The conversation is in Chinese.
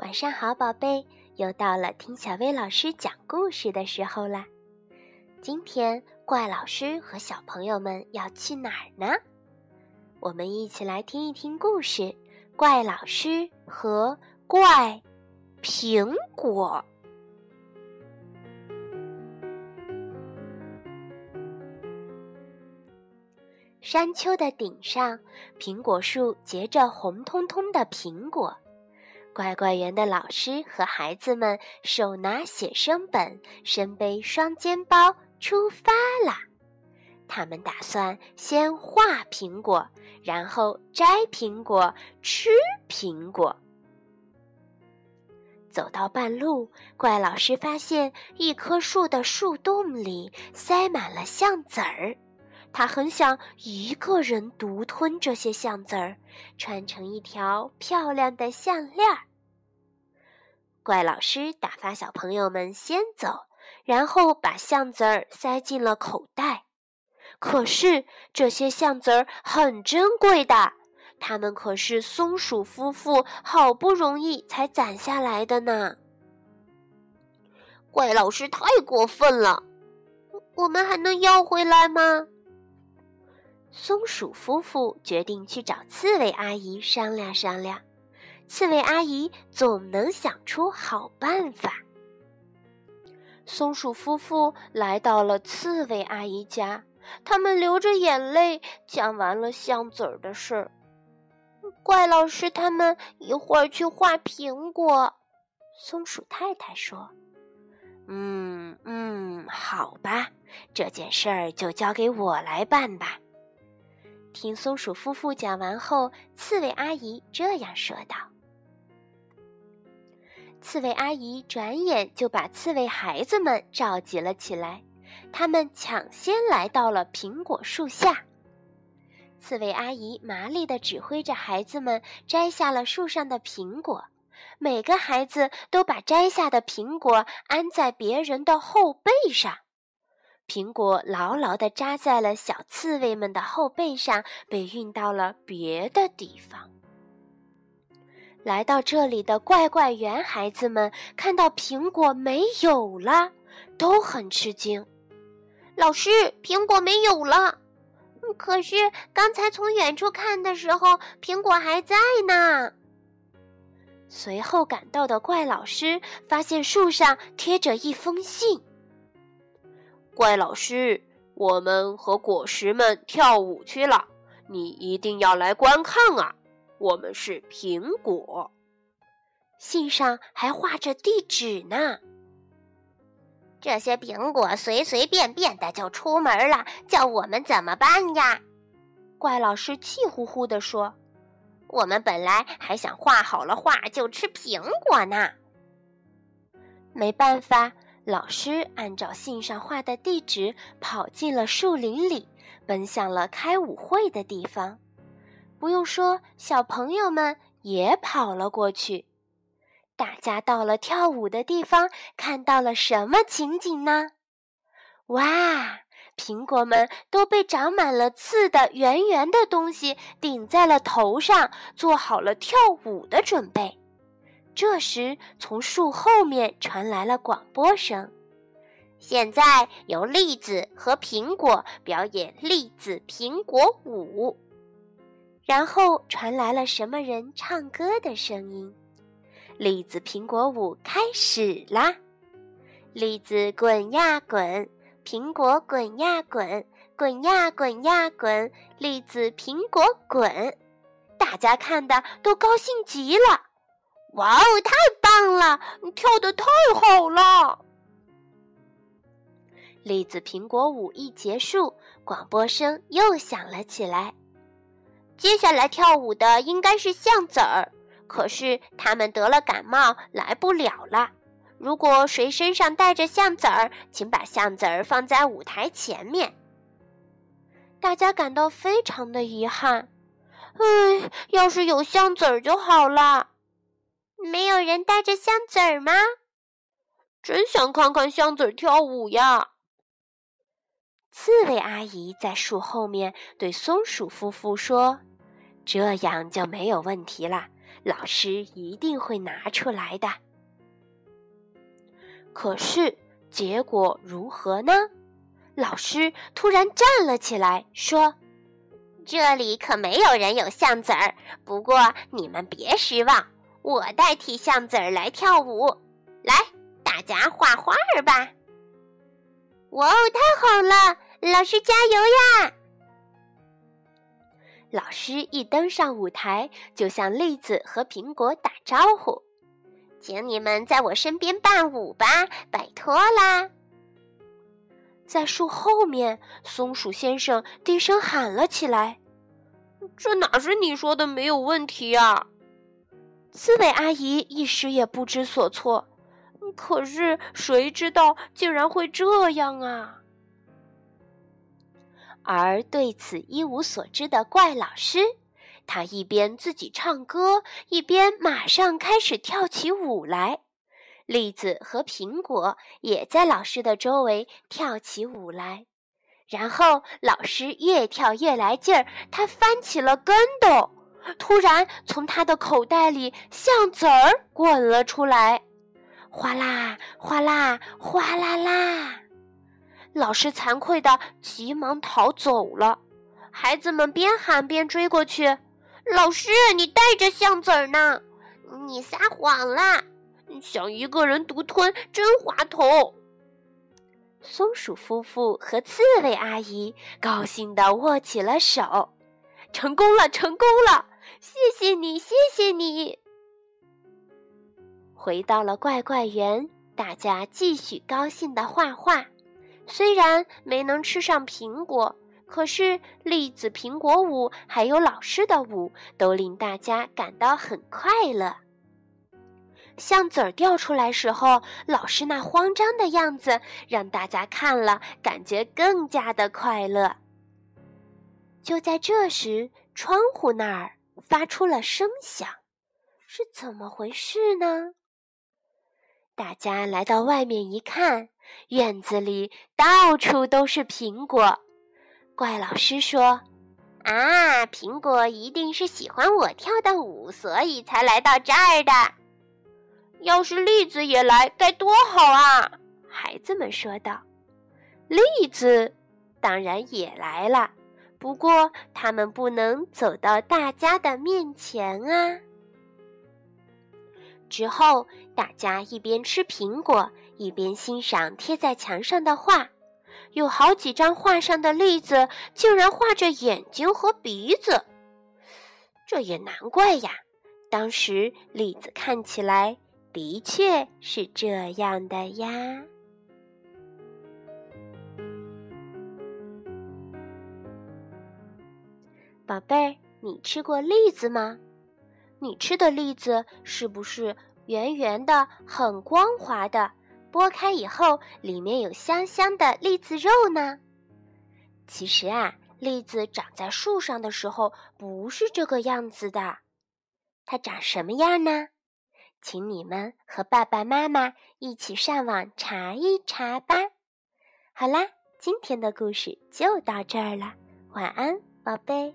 晚上好，宝贝，又到了听小薇老师讲故事的时候啦。今天怪老师和小朋友们要去哪儿呢？我们一起来听一听故事《怪老师和怪苹果》。山丘的顶上，苹果树结着红彤彤的苹果。乖乖园的老师和孩子们手拿写生本，身背双肩包，出发啦！他们打算先画苹果，然后摘苹果，吃苹果。走到半路，怪老师发现一棵树的树洞里塞满了橡子儿。他很想一个人独吞这些橡子儿，穿成一条漂亮的项链儿。怪老师打发小朋友们先走，然后把橡子儿塞进了口袋。可是这些橡子儿很珍贵的，它们可是松鼠夫妇好不容易才攒下来的呢。怪老师太过分了，我们还能要回来吗？松鼠夫妇决定去找刺猬阿姨商量商量。刺猬阿姨总能想出好办法。松鼠夫妇来到了刺猬阿姨家，他们流着眼泪讲完了象子儿的事儿。怪老师他们一会儿去画苹果。松鼠太太说：“嗯嗯，好吧，这件事儿就交给我来办吧。”听松鼠夫妇讲完后，刺猬阿姨这样说道：“刺猬阿姨转眼就把刺猬孩子们召集了起来，他们抢先来到了苹果树下。刺猬阿姨麻利地指挥着孩子们摘下了树上的苹果，每个孩子都把摘下的苹果安在别人的后背上。”苹果牢牢地扎在了小刺猬们的后背上，被运到了别的地方。来到这里的怪怪园孩子们看到苹果没有了，都很吃惊。老师，苹果没有了。可是刚才从远处看的时候，苹果还在呢。随后赶到的怪老师发现树上贴着一封信。怪老师，我们和果实们跳舞去了，你一定要来观看啊！我们是苹果，信上还画着地址呢。这些苹果随随便便的就出门了，叫我们怎么办呀？怪老师气呼呼地说：“我们本来还想画好了画就吃苹果呢。”没办法。老师按照信上画的地址跑进了树林里，奔向了开舞会的地方。不用说，小朋友们也跑了过去。大家到了跳舞的地方，看到了什么情景呢？哇！苹果们都被长满了刺的圆圆的东西顶在了头上，做好了跳舞的准备。这时，从树后面传来了广播声：“现在由栗子和苹果表演栗子苹果舞。”然后传来了什么人唱歌的声音：“栗子苹果舞开始啦！栗子滚呀滚，苹果滚呀滚，滚呀滚呀滚，栗子苹果滚。”大家看的都高兴极了。哇哦，太棒了！你跳的太好了。栗子苹果舞一结束，广播声又响了起来。接下来跳舞的应该是橡子儿，可是他们得了感冒，来不了了。如果谁身上带着橡子儿，请把橡子儿放在舞台前面。大家感到非常的遗憾。唉，要是有橡子儿就好了。没有人带着香子儿吗？真想看看香子儿跳舞呀！刺猬阿姨在树后面对松鼠夫妇说：“这样就没有问题了。老师一定会拿出来的。可是结果如何呢？老师突然站了起来，说：“这里可没有人有橡子儿，不过你们别失望，我代替橡子儿来跳舞。来，大家画画儿吧！”哇哦，太好了！老师加油呀！老师一登上舞台，就向栗子和苹果打招呼：“请你们在我身边伴舞吧，拜托啦！”在树后面，松鼠先生低声喊了起来：“这哪是你说的没有问题啊？”刺猬阿姨一时也不知所措。可是谁知道竟然会这样啊？而对此一无所知的怪老师，他一边自己唱歌，一边马上开始跳起舞来。栗子和苹果也在老师的周围跳起舞来。然后老师越跳越来劲儿，他翻起了跟斗。突然，从他的口袋里橡子儿滚了出来，哗啦哗啦哗啦啦！老师惭愧的急忙逃走了，孩子们边喊边追过去：“老师，你带着橡子儿呢？你撒谎了，想一个人独吞，真滑头。”松鼠夫妇和刺猬阿姨高兴地握起了手：“成功了，成功了！谢谢你，谢谢你！”回到了怪怪园，大家继续高兴地画画。虽然没能吃上苹果，可是栗子苹果舞还有老师的舞都令大家感到很快乐。橡子儿掉出来时候，老师那慌张的样子让大家看了感觉更加的快乐。就在这时，窗户那儿发出了声响，是怎么回事呢？大家来到外面一看。院子里到处都是苹果，怪老师说：“啊，苹果一定是喜欢我跳的舞，所以才来到这儿的。要是栗子也来，该多好啊！”孩子们说道。栗子当然也来了，不过他们不能走到大家的面前啊。之后，大家一边吃苹果。一边欣赏贴在墙上的画，有好几张画上的栗子竟然画着眼睛和鼻子，这也难怪呀。当时栗子看起来的确是这样的呀。宝贝，你吃过栗子吗？你吃的栗子是不是圆圆的、很光滑的？剥开以后，里面有香香的栗子肉呢。其实啊，栗子长在树上的时候不是这个样子的，它长什么样呢？请你们和爸爸妈妈一起上网查一查吧。好啦，今天的故事就到这儿了，晚安，宝贝。